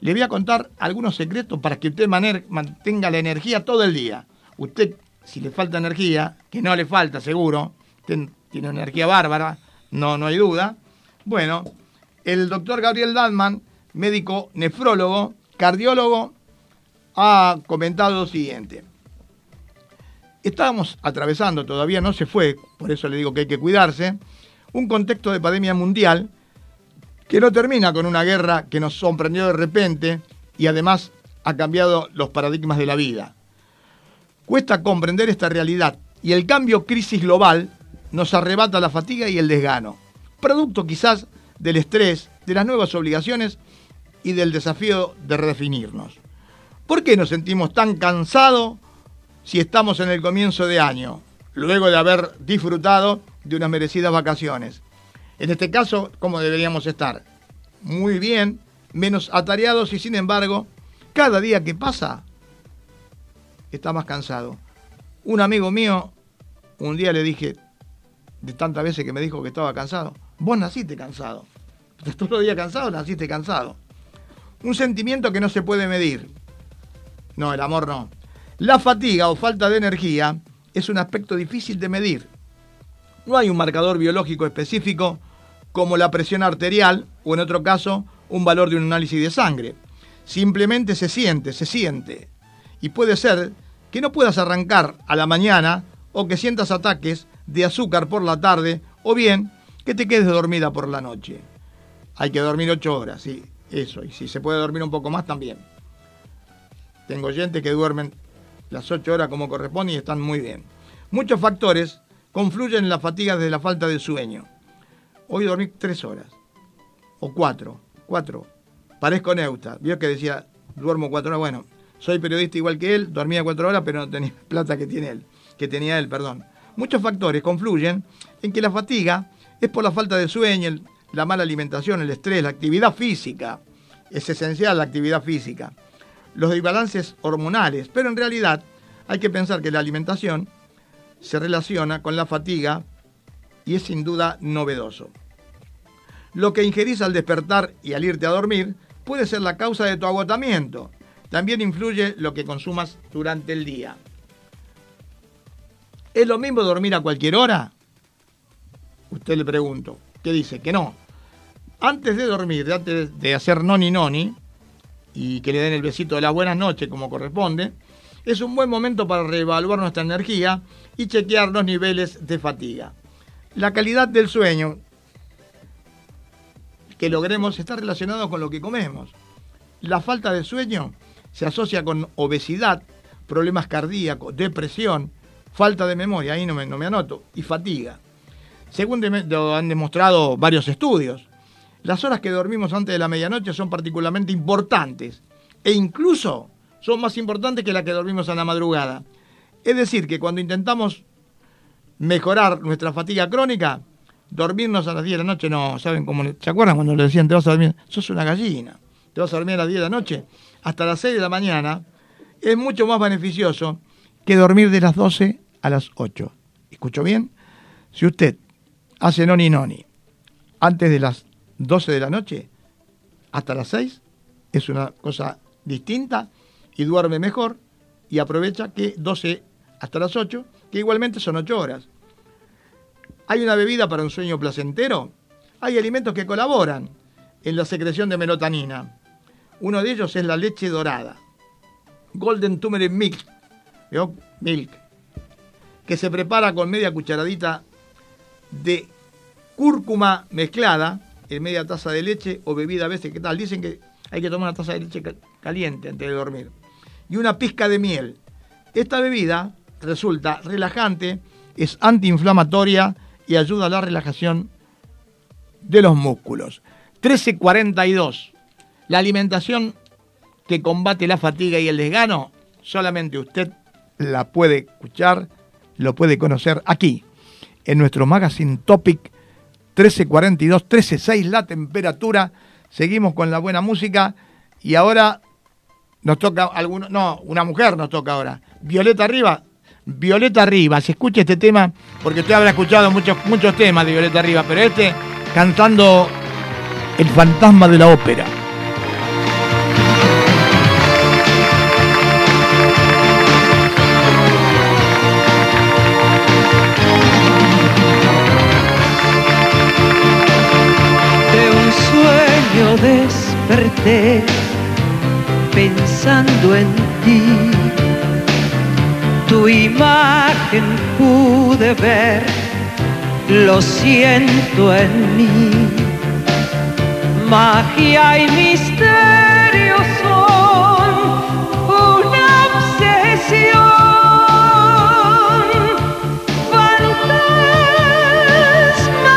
Le voy a contar algunos secretos para que usted mantenga la energía todo el día. Usted, si le falta energía, que no le falta seguro, tiene energía bárbara, no, no hay duda. Bueno, el doctor Gabriel Dalman, médico nefrólogo, cardiólogo, ha comentado lo siguiente. Estábamos atravesando, todavía no se fue, por eso le digo que hay que cuidarse, un contexto de pandemia mundial que no termina con una guerra que nos sorprendió de repente y además ha cambiado los paradigmas de la vida. Cuesta comprender esta realidad y el cambio crisis global nos arrebata la fatiga y el desgano, producto quizás del estrés, de las nuevas obligaciones y del desafío de redefinirnos. ¿Por qué nos sentimos tan cansados si estamos en el comienzo de año, luego de haber disfrutado de unas merecidas vacaciones? En este caso, ¿cómo deberíamos estar? Muy bien, menos atareados y sin embargo, cada día que pasa, está más cansado. Un amigo mío, un día le dije, de tantas veces que me dijo que estaba cansado, vos naciste cansado. Todos los días cansado, naciste cansado. Un sentimiento que no se puede medir. No, el amor no. La fatiga o falta de energía es un aspecto difícil de medir. No hay un marcador biológico específico como la presión arterial o en otro caso un valor de un análisis de sangre. Simplemente se siente, se siente. Y puede ser que no puedas arrancar a la mañana o que sientas ataques de azúcar por la tarde o bien que te quedes dormida por la noche. Hay que dormir ocho horas, sí, eso. Y si se puede dormir un poco más también. Tengo gente que duermen las ocho horas como corresponde y están muy bien. Muchos factores confluyen en la fatiga desde la falta de sueño. Hoy dormí tres horas. O cuatro. Cuatro. Parezco neuta. Vio que decía, duermo cuatro horas. Bueno, soy periodista igual que él, dormía cuatro horas, pero no tenía plata que tiene él. Que tenía él, perdón. Muchos factores confluyen en que la fatiga es por la falta de sueño, la mala alimentación, el estrés, la actividad física. Es esencial la actividad física. los desbalances hormonales, pero en realidad hay que pensar que la alimentación se relaciona con la fatiga y es sin duda novedoso. Lo que ingerís al despertar y al irte a dormir puede ser la causa de tu agotamiento. También influye lo que consumas durante el día. ¿Es lo mismo dormir a cualquier hora? Usted le pregunto. ¿Qué dice? Que no. Antes de dormir, antes de hacer noni noni, y que le den el besito de la buenas noches como corresponde, es un buen momento para reevaluar nuestra energía y chequear los niveles de fatiga. La calidad del sueño que logremos está relacionado con lo que comemos. La falta de sueño se asocia con obesidad, problemas cardíacos, depresión, falta de memoria, ahí no me, no me anoto, y fatiga. Según de- lo han demostrado varios estudios, las horas que dormimos antes de la medianoche son particularmente importantes e incluso son más importantes que las que dormimos a la madrugada. Es decir, que cuando intentamos mejorar nuestra fatiga crónica, dormirnos a las 10 de la noche, no, ¿saben cómo? ¿Se acuerdan cuando le decían te vas a dormir? Sos una gallina, te vas a dormir a las 10 de la noche, hasta las 6 de la mañana, es mucho más beneficioso que dormir de las 12 a las 8. ¿Escuchó bien? Si usted hace noni noni antes de las 12 de la noche hasta las 6, es una cosa distinta y duerme mejor y aprovecha que 12 hasta las 8, que igualmente son 8 horas. ¿Hay una bebida para un sueño placentero? Hay alimentos que colaboran en la secreción de melatonina. Uno de ellos es la leche dorada. Golden Turmeric Milk. ¿vio? Milk. Que se prepara con media cucharadita de cúrcuma mezclada en media taza de leche o bebida a veces. ¿Qué tal? Dicen que hay que tomar una taza de leche ca- caliente antes de dormir. Y una pizca de miel. Esta bebida resulta relajante, es antiinflamatoria y ayuda a la relajación de los músculos. 1342. La alimentación que combate la fatiga y el desgano, solamente usted la puede escuchar, lo puede conocer aquí, en nuestro magazine Topic 1342, 136 la temperatura. Seguimos con la buena música y ahora nos toca alguno, no, una mujer nos toca ahora. Violeta Arriba, Violeta Arriba, se escucha este tema porque usted habrá escuchado muchos muchos temas de Violeta Arriba, pero este cantando El fantasma de la ópera. de un sueño desperté pensando en ti. Tu imagen pude ver, lo siento en mí. Magia y misterio son una obsesión. Fantasma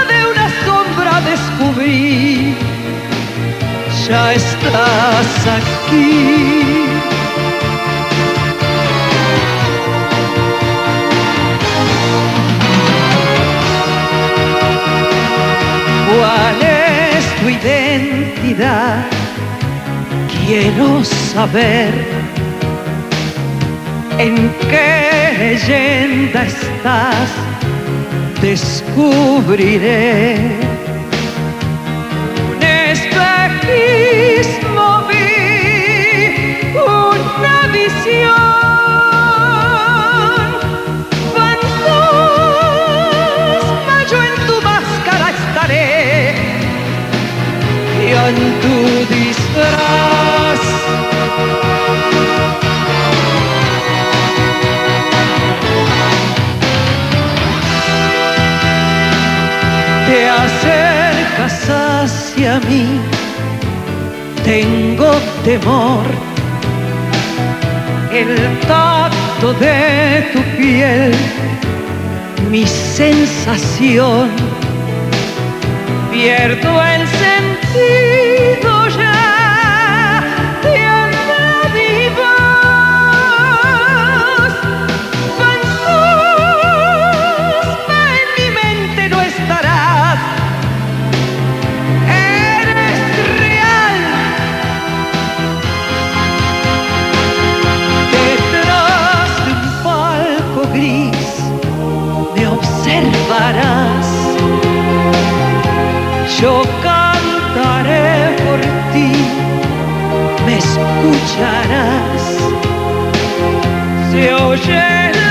de una sombra descubrí, ya estás aquí. Quiero saber en qué leyenda estás. Descubriré en tu disfraz. Te acercas hacia mí, tengo temor. El tacto de tu piel, mi sensación. Pierdo el sentido escucharás. Se oye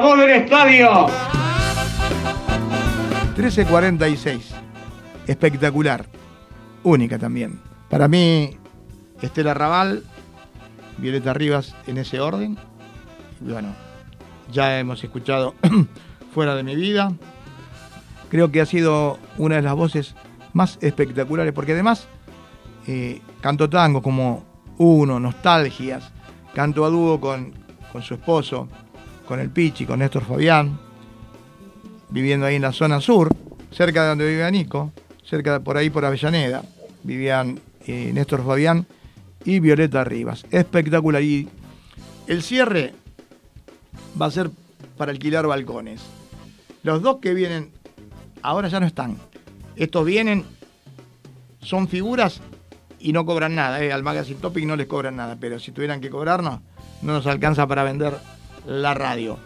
la voz del estadio'. 13.46. Espectacular. Única también. Para mí, Estela Raval, Violeta Rivas en ese orden. Bueno, ya hemos escuchado Fuera de mi vida. Creo que ha sido una de las voces más espectaculares, porque además eh, canto tango como Uno, Nostalgias, canto a dúo con, con su esposo, con el Pichi, con Néstor Fabián, viviendo ahí en la zona sur, cerca de donde vivía Nico, cerca por ahí por Avellaneda, vivían eh, Néstor Fabián y Violeta Rivas. Espectacular. Y el cierre va a ser para alquilar balcones. Los dos que vienen ahora ya no están. Estos vienen, son figuras y no cobran nada. eh. Al Magazine Topic no les cobran nada, pero si tuvieran que cobrarnos, no nos alcanza para vender la radio.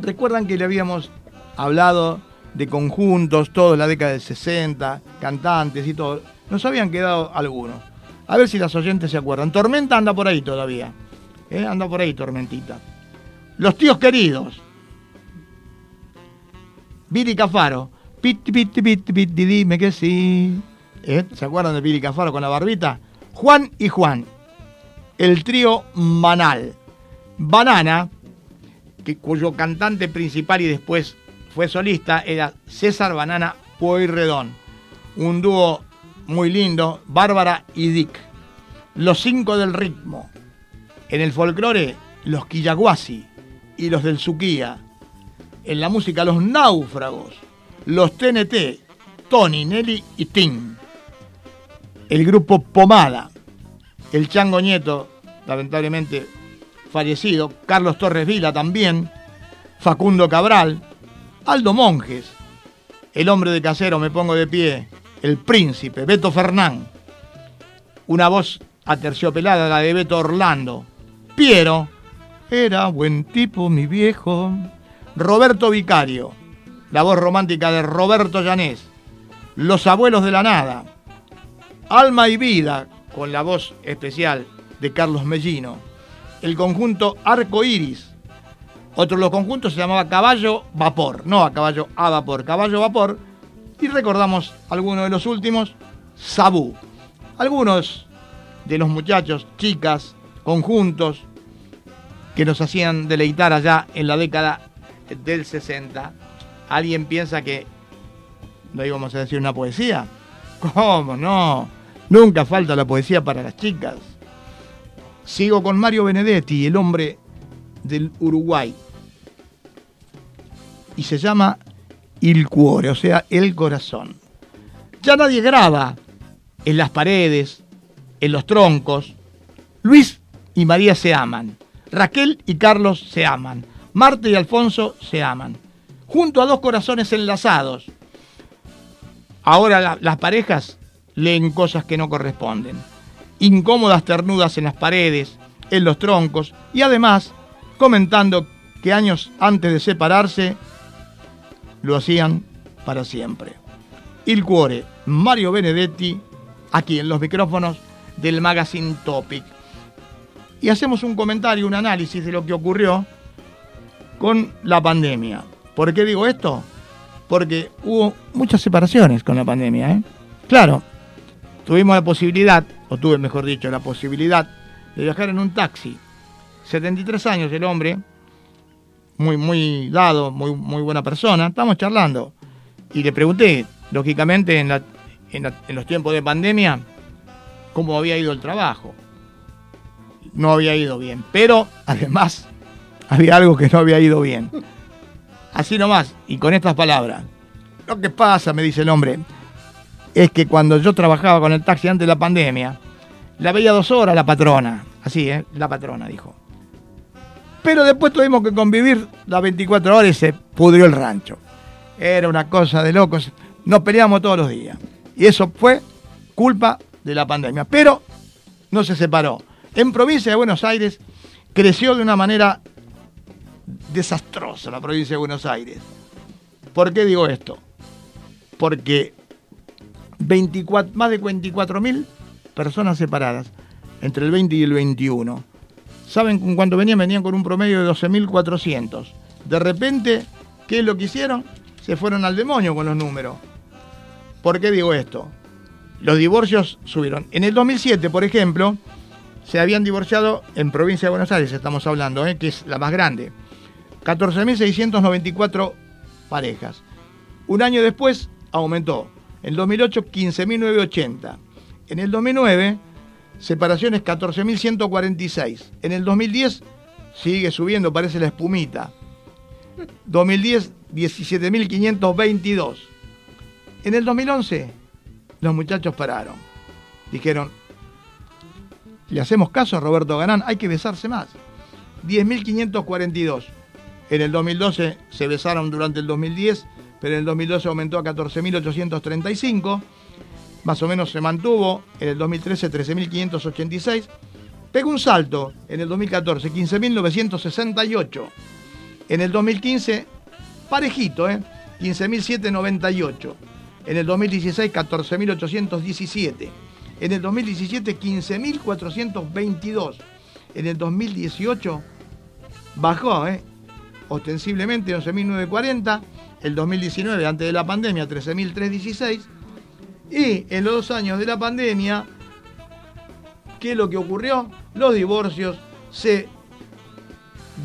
Recuerdan que le habíamos hablado de conjuntos, todo en la década del 60, cantantes y todo. Nos habían quedado algunos. A ver si las oyentes se acuerdan. Tormenta anda por ahí todavía. ¿eh? Anda por ahí, Tormentita. Los tíos queridos. Billy Cafaro. Piti, piti, piti, piti, dime que sí. ¿Eh? ¿Se acuerdan de Billy Cafaro con la barbita? Juan y Juan. El trío Manal. Banana, que, cuyo cantante principal y después fue solista, era César Banana Pueyrredón. Un dúo muy lindo, Bárbara y Dick. Los cinco del ritmo. En el folclore, los Quillaguasi y los del Suquía. En la música, los náufragos, los TNT, Tony, Nelly y Tim. El grupo Pomada, el Chango Nieto, lamentablemente fallecido, Carlos Torres Vila también, Facundo Cabral, Aldo Monjes, el hombre de casero, me pongo de pie, el príncipe, Beto Fernán, una voz aterciopelada, la de Beto Orlando, Piero, era buen tipo mi viejo, Roberto Vicario, la voz romántica de Roberto Llanés, Los Abuelos de la Nada, Alma y Vida, con la voz especial de Carlos Mellino, el conjunto Arco Iris, otro de los conjuntos se llamaba Caballo Vapor, no a Caballo a Vapor, Caballo Vapor, y recordamos algunos de los últimos, Sabú. Algunos de los muchachos, chicas, conjuntos que nos hacían deleitar allá en la década del 60. ¿Alguien piensa que no íbamos a decir una poesía? ¿Cómo no? Nunca falta la poesía para las chicas. Sigo con Mario Benedetti, el hombre del Uruguay. Y se llama Il Cuore, o sea, el corazón. Ya nadie graba en las paredes, en los troncos. Luis y María se aman. Raquel y Carlos se aman. Marta y Alfonso se aman. Junto a dos corazones enlazados. Ahora la- las parejas leen cosas que no corresponden. Incómodas ternudas en las paredes, en los troncos y además comentando que años antes de separarse lo hacían para siempre. Il Cuore, Mario Benedetti, aquí en los micrófonos del Magazine Topic. Y hacemos un comentario, un análisis de lo que ocurrió con la pandemia. ¿Por qué digo esto? Porque hubo muchas separaciones con la pandemia. ¿eh? Claro, tuvimos la posibilidad, o tuve mejor dicho, la posibilidad de viajar en un taxi. 73 años el hombre, muy, muy dado, muy, muy buena persona. Estamos charlando. Y le pregunté, lógicamente, en, la- en la- en los tiempos de pandemia, cómo había ido el trabajo. No había ido bien. Pero, además, había algo que no había ido bien. Así nomás, y con estas palabras. Lo que pasa, me dice el hombre, es que cuando yo trabajaba con el taxi antes de la pandemia, la veía dos horas la patrona. Así, ¿eh? La patrona, dijo. Pero después tuvimos que convivir las 24 horas y se pudrió el rancho. Era una cosa de locos. Nos peleamos todos los días. Y eso fue culpa de la pandemia. Pero no se separó. En provincia de Buenos Aires creció de una manera desastrosa la provincia de Buenos Aires. ¿Por qué digo esto? Porque 24, más de 24.000 personas separadas entre el 20 y el 21. ¿Saben con cuánto venían? Venían con un promedio de 12.400. De repente, ¿qué es lo que hicieron? Se fueron al demonio con los números. ¿Por qué digo esto? Los divorcios subieron. En el 2007, por ejemplo, se habían divorciado en provincia de Buenos Aires, estamos hablando, ¿eh? que es la más grande. 14.694 parejas. Un año después aumentó. En 2008, 15.980. En el 2009, separaciones 14.146. En el 2010, sigue subiendo, parece la espumita. 2010, 17.522. En el 2011, los muchachos pararon. Dijeron, le hacemos caso a Roberto Ganán, hay que besarse más. 10.542. En el 2012 se besaron durante el 2010, pero en el 2012 aumentó a 14.835. Más o menos se mantuvo. En el 2013 13.586. Pegó un salto en el 2014, 15.968. En el 2015, parejito, ¿eh? 15.798. En el 2016, 14.817. En el 2017, 15.422. En el 2018, bajó, ¿eh? ostensiblemente 11.940. El 2019, antes de la pandemia, 13.316. Y en los dos años de la pandemia, ¿qué es lo que ocurrió? Los divorcios se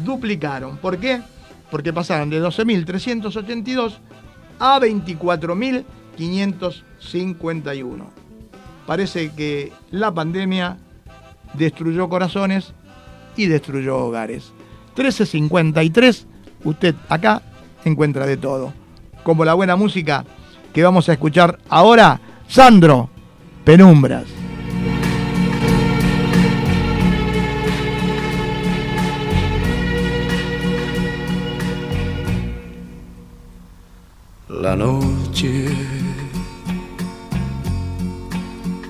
duplicaron. ¿Por qué? Porque pasaron de 12.382 a 24.551. Parece que la pandemia destruyó corazones y destruyó hogares. 1353, usted acá encuentra de todo. Como la buena música que vamos a escuchar ahora, Sandro, Penumbras. La noche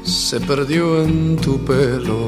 se perdió en tu pelo.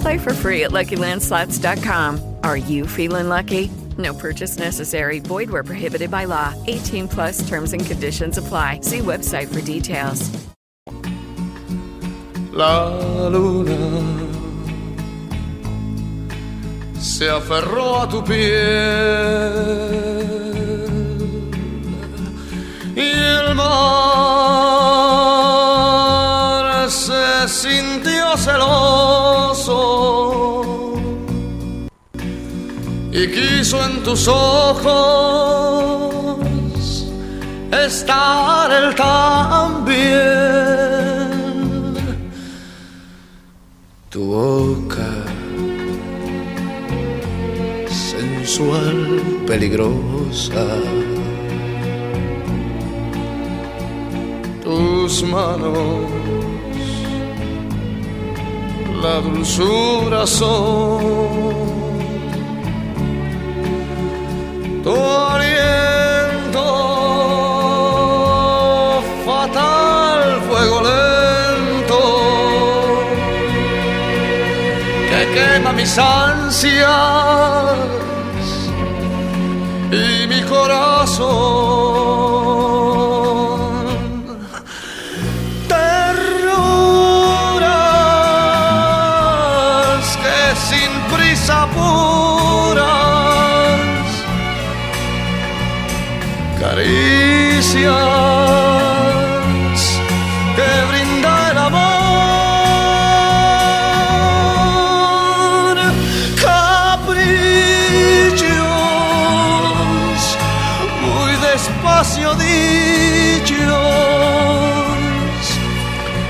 Play for free at LuckyLandSlots.com. Are you feeling lucky? No purchase necessary. Void where prohibited by law. 18 plus terms and conditions apply. See website for details. La luna se aferró a tu piel y el celoso y quiso en tus ojos estar él también tu boca sensual, peligrosa. Tus manos, la dulzura son. Tu aliento fatal, fuego lento que quema mis ansias y mi corazón.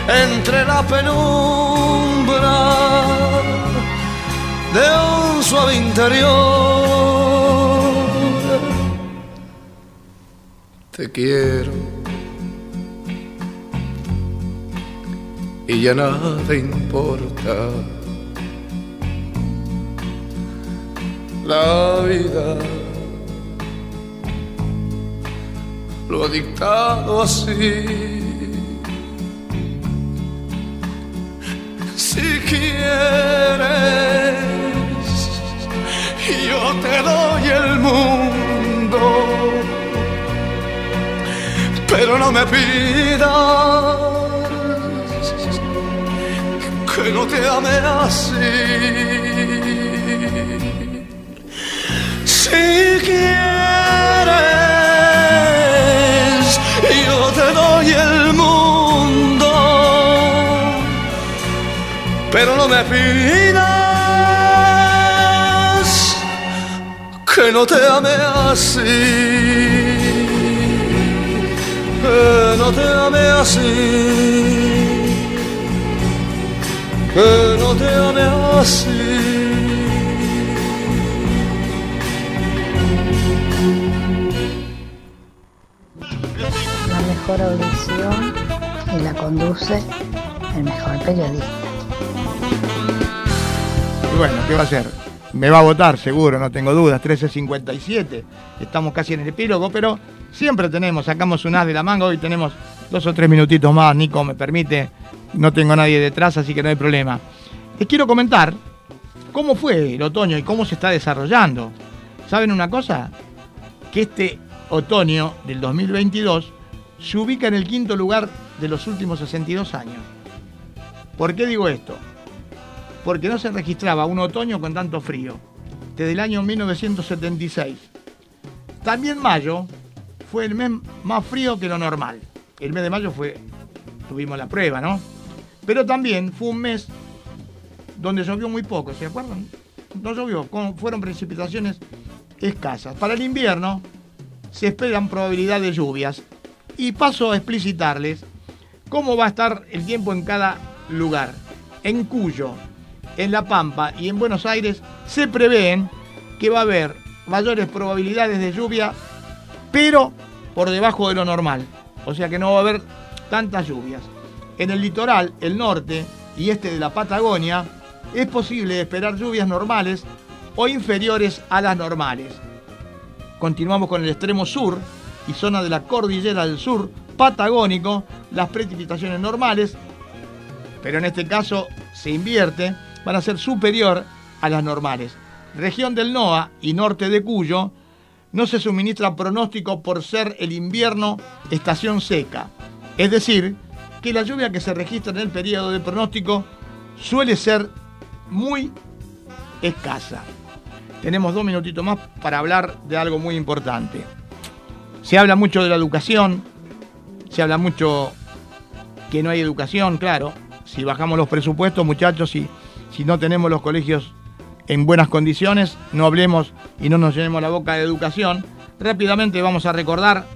Entre la penumbra de un suave interior. Te quiero y ya nada importa. La vida lo ha dictado así. Si quieres, yo te doy el mundo, pero no me pidas que no te ame así. Si quieres, yo te doy el mundo pero no me pidas que no te ame así, que no te ame así, que no te ame así. La mejor audición y la conduce el mejor periodista. Bueno, ¿qué va a hacer? Me va a votar, seguro, no tengo dudas. 13.57. Estamos casi en el epílogo, pero siempre tenemos, sacamos un as de la manga. Hoy tenemos dos o tres minutitos más. Nico me permite. No tengo nadie detrás, así que no hay problema. Les quiero comentar cómo fue el otoño y cómo se está desarrollando. ¿Saben una cosa? Que este otoño del 2022 se ubica en el quinto lugar de los últimos 62 años. ¿Por qué digo esto? Porque no se registraba un otoño con tanto frío, desde el año 1976. También mayo fue el mes más frío que lo normal. El mes de mayo fue, tuvimos la prueba, ¿no? Pero también fue un mes donde llovió muy poco, ¿se acuerdan? No llovió, fueron precipitaciones escasas. Para el invierno se esperan probabilidad de lluvias. Y paso a explicitarles cómo va a estar el tiempo en cada lugar. En Cuyo, en La Pampa y en Buenos Aires se prevén que va a haber mayores probabilidades de lluvia, pero por debajo de lo normal. O sea que no va a haber tantas lluvias. En el litoral, el norte y este de la Patagonia, es posible esperar lluvias normales o inferiores a las normales. Continuamos con el extremo sur y zona de la cordillera del sur patagónico, las precipitaciones normales, pero en este caso se invierte, van a ser superior a las normales. Región del NOA y norte de Cuyo no se suministra pronóstico por ser el invierno estación seca. Es decir, que la lluvia que se registra en el periodo de pronóstico suele ser muy escasa. Tenemos dos minutitos más para hablar de algo muy importante. Se habla mucho de la educación, se habla mucho que no hay educación, claro. Si bajamos los presupuestos, muchachos, y si no tenemos los colegios en buenas condiciones, no hablemos y no nos llenemos la boca de educación. Rápidamente vamos a recordar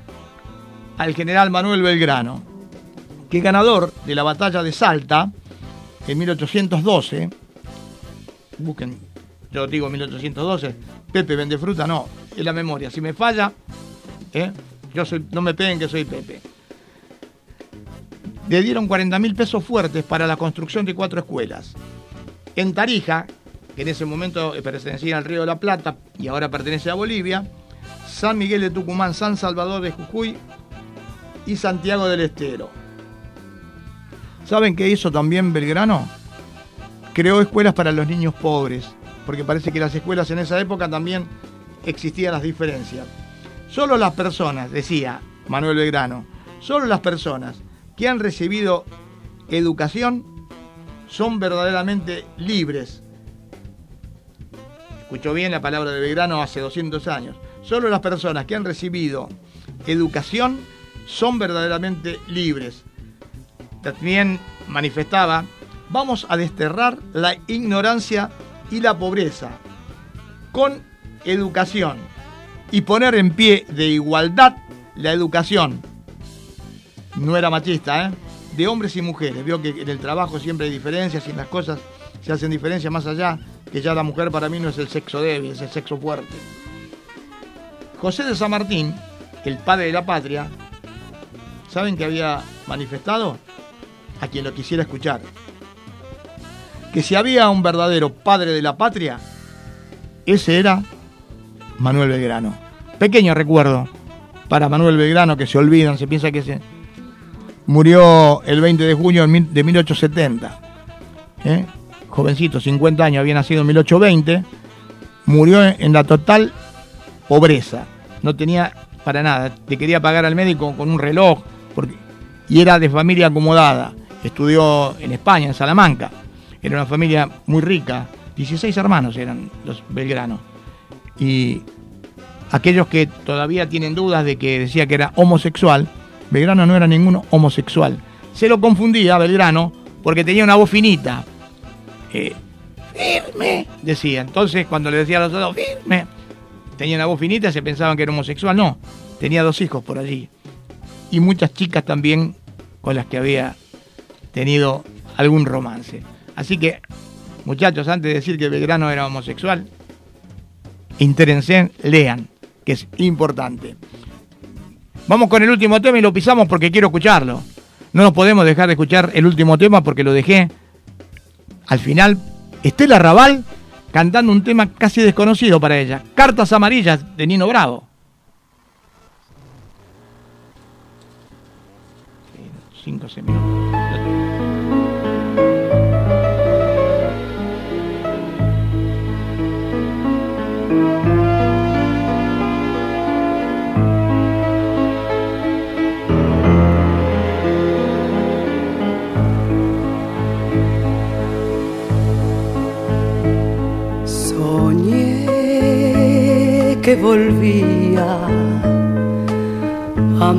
al general Manuel Belgrano, que ganador de la batalla de Salta en 1812, busquen, yo digo 1812, Pepe vende fruta, no, es la memoria. Si me falla, ¿eh? yo soy, no me peguen que soy Pepe. Le dieron 40 mil pesos fuertes para la construcción de cuatro escuelas. En Tarija, que en ese momento pertenecía al Río de la Plata y ahora pertenece a Bolivia, San Miguel de Tucumán, San Salvador de Jujuy y Santiago del Estero. ¿Saben qué hizo también Belgrano? Creó escuelas para los niños pobres, porque parece que las escuelas en esa época también existían las diferencias. Solo las personas, decía Manuel Belgrano, solo las personas que han recibido educación son verdaderamente libres. Escuchó bien la palabra de Belgrano hace 200 años. Solo las personas que han recibido educación son verdaderamente libres. También manifestaba, vamos a desterrar la ignorancia y la pobreza con educación y poner en pie de igualdad la educación. No era machista, ¿eh? De hombres y mujeres. Vio que en el trabajo siempre hay diferencias y en las cosas se hacen diferencias más allá, que ya la mujer para mí no es el sexo débil, es el sexo fuerte. José de San Martín, el padre de la patria, ¿saben que había manifestado? A quien lo quisiera escuchar. Que si había un verdadero padre de la patria, ese era Manuel Belgrano. Pequeño recuerdo para Manuel Belgrano que se olvidan, se piensa que se murió el 20 de junio de 1870. ¿eh? Jovencito, 50 años, había nacido en 1820. Murió en la total pobreza. No tenía para nada. Le quería pagar al médico con un reloj porque, y era de familia acomodada. Estudió en España, en Salamanca. Era una familia muy rica. 16 hermanos eran los Belgrano. Y aquellos que todavía tienen dudas de que decía que era homosexual, Belgrano no era ninguno homosexual. Se lo confundía Belgrano porque tenía una voz finita. Eh, firme, decía. Entonces, cuando le decía a los otros, firme, tenía una voz finita, se pensaban que era homosexual. No, tenía dos hijos por allí. Y muchas chicas también con las que había tenido algún romance. Así que, muchachos, antes de decir que Belgrano era homosexual, intérense, lean, que es importante. Vamos con el último tema y lo pisamos porque quiero escucharlo. No nos podemos dejar de escuchar el último tema porque lo dejé al final. Estela Raval cantando un tema casi desconocido para ella. Cartas amarillas de Nino Bravo. Cinco, seis minutos. Volvía. A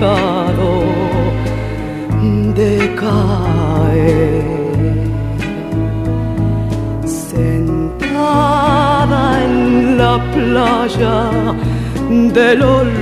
dejado de caer. Sentada en la playa del olvido,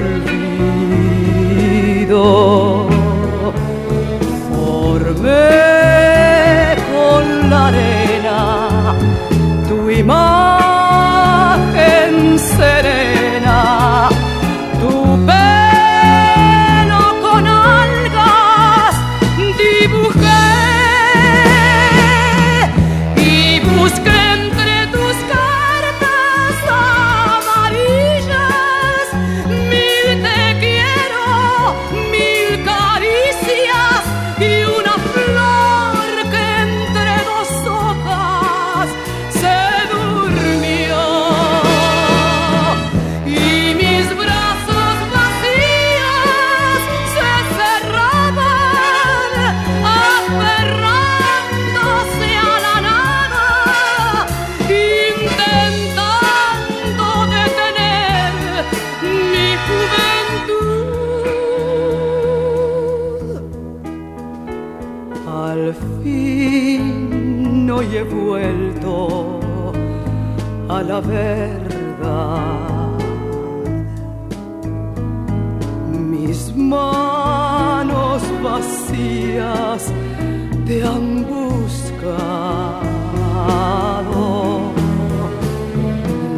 a la verdad. Mis manos vacías te han buscado.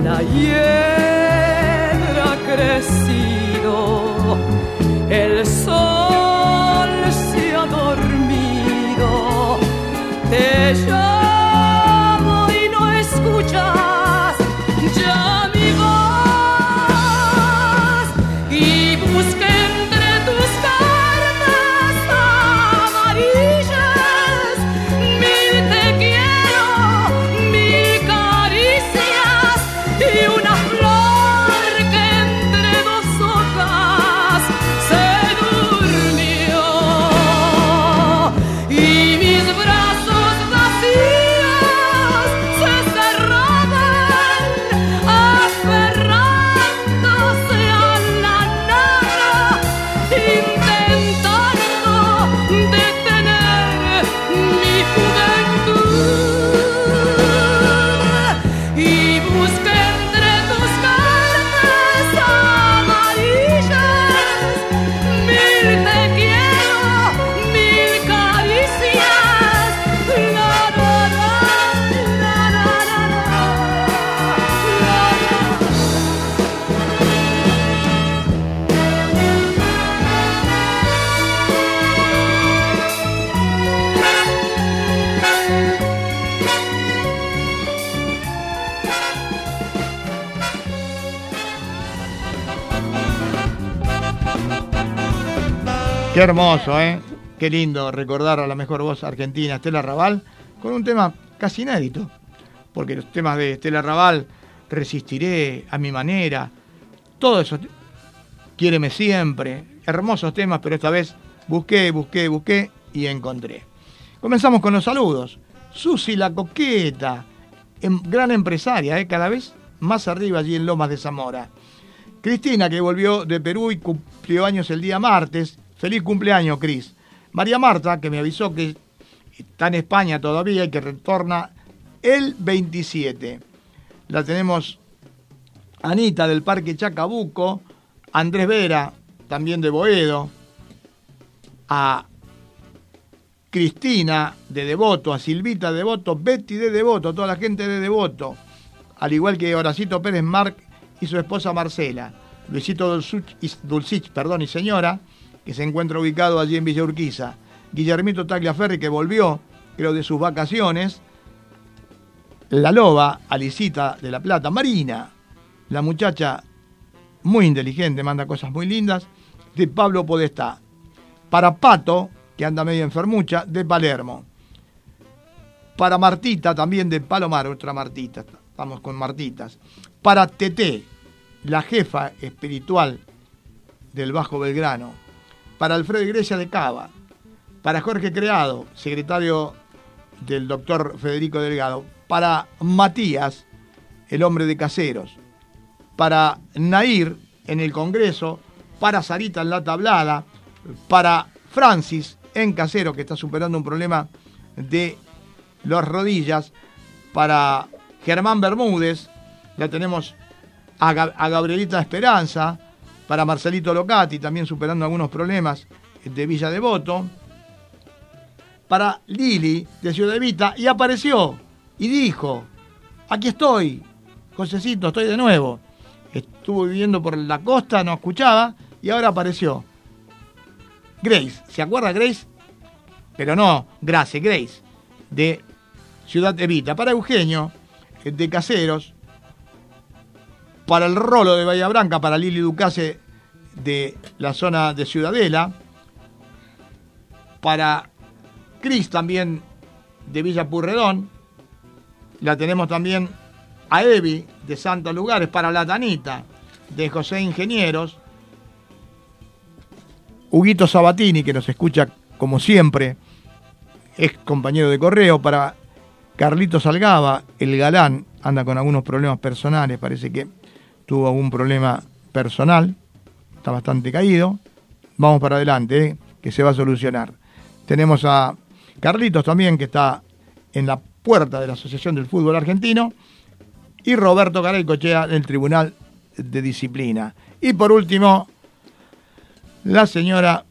La hiedra Qué hermoso, ¿eh? Qué lindo recordar a la mejor voz argentina, Estela Raval, con un tema casi inédito. Porque los temas de Estela Raval, Resistiré, A mi manera, todo eso, Quiéreme siempre, hermosos temas, pero esta vez busqué, busqué, busqué y encontré. Comenzamos con los saludos. Susi la coqueta, em- gran empresaria, ¿eh? cada vez más arriba allí en Lomas de Zamora. Cristina, que volvió de Perú y cumplió años el día martes. Feliz cumpleaños, Cris. María Marta, que me avisó que está en España todavía y que retorna el 27. La tenemos Anita del Parque Chacabuco, Andrés Vera, también de Boedo, a Cristina de Devoto, a Silvita de Devoto, Betty de Devoto, toda la gente de Devoto, al igual que Horacito Pérez Marc y su esposa Marcela, Luisito Dulcich, perdón, y señora, que se encuentra ubicado allí en Villa Urquiza, Guillermito Tagliaferri, que volvió, creo, de sus vacaciones, la loba, Alicita de La Plata, Marina, la muchacha muy inteligente, manda cosas muy lindas, de Pablo Podestá. Para Pato, que anda medio enfermucha, de Palermo. Para Martita, también de Palomar, otra Martita, estamos con Martitas. Para Teté, la jefa espiritual del Bajo Belgrano. Para Alfredo Iglesias de Cava. Para Jorge Creado, secretario del doctor Federico Delgado. Para Matías, el hombre de caseros. Para Nair en el Congreso. Para Sarita en la tablada. Para Francis en casero, que está superando un problema de las rodillas. Para Germán Bermúdez, la tenemos a, Ga- a Gabrielita Esperanza. Para Marcelito Locati, también superando algunos problemas de Villa Devoto para Lili de Ciudad Evita y apareció y dijo, aquí estoy, Josecito, estoy de nuevo. Estuvo viviendo por la costa, no escuchaba y ahora apareció. Grace, ¿se acuerda Grace? Pero no, Grace, Grace, de Ciudad Evita. Para Eugenio, de Caseros. Para el Rolo de Bahía Blanca, para Lili Ducase de la zona de Ciudadela. Para Cris también de Villa Purredón. La tenemos también a Evi de Santos Lugares para la Tanita de José Ingenieros. Huguito Sabatini, que nos escucha como siempre, es compañero de correo. Para Carlito Salgaba, el galán, anda con algunos problemas personales, parece que tuvo algún problema personal, está bastante caído. Vamos para adelante, ¿eh? que se va a solucionar. Tenemos a Carlitos también, que está en la puerta de la Asociación del Fútbol Argentino, y Roberto Garay Cochea del Tribunal de Disciplina. Y por último, la señora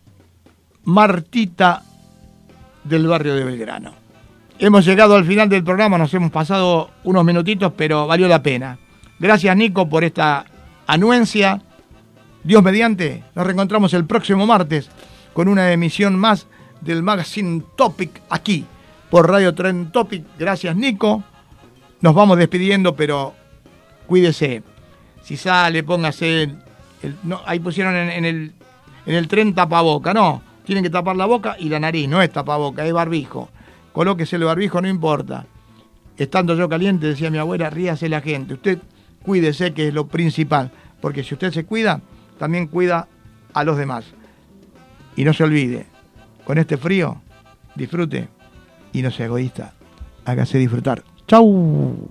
Martita del barrio de Belgrano. Hemos llegado al final del programa, nos hemos pasado unos minutitos, pero valió la pena. Gracias Nico por esta anuencia. Dios mediante, nos reencontramos el próximo martes con una emisión más del Magazine Topic aquí por Radio Tren Topic. Gracias Nico. Nos vamos despidiendo, pero cuídese. Si sale, póngase. ahí pusieron en el, en el tren tapaboca. No, tienen que tapar la boca y la nariz. No es tapaboca, es barbijo. Colóquese el barbijo, no importa. Estando yo caliente, decía mi abuela, ríase la gente. Usted cuídese, que es lo principal. Porque si usted se cuida, también cuida a los demás. Y no se olvide, con este frío, disfrute y no sea egoísta. Hágase disfrutar. ¡Chau!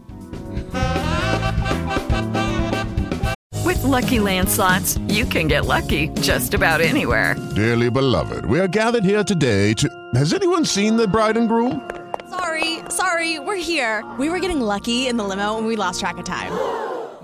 With Lucky Land slots, you can get lucky just about anywhere. Dearly beloved, we are gathered here today to. Has anyone seen the bride and groom? Sorry, sorry, we're here. We were getting lucky in the limo and we lost track of time.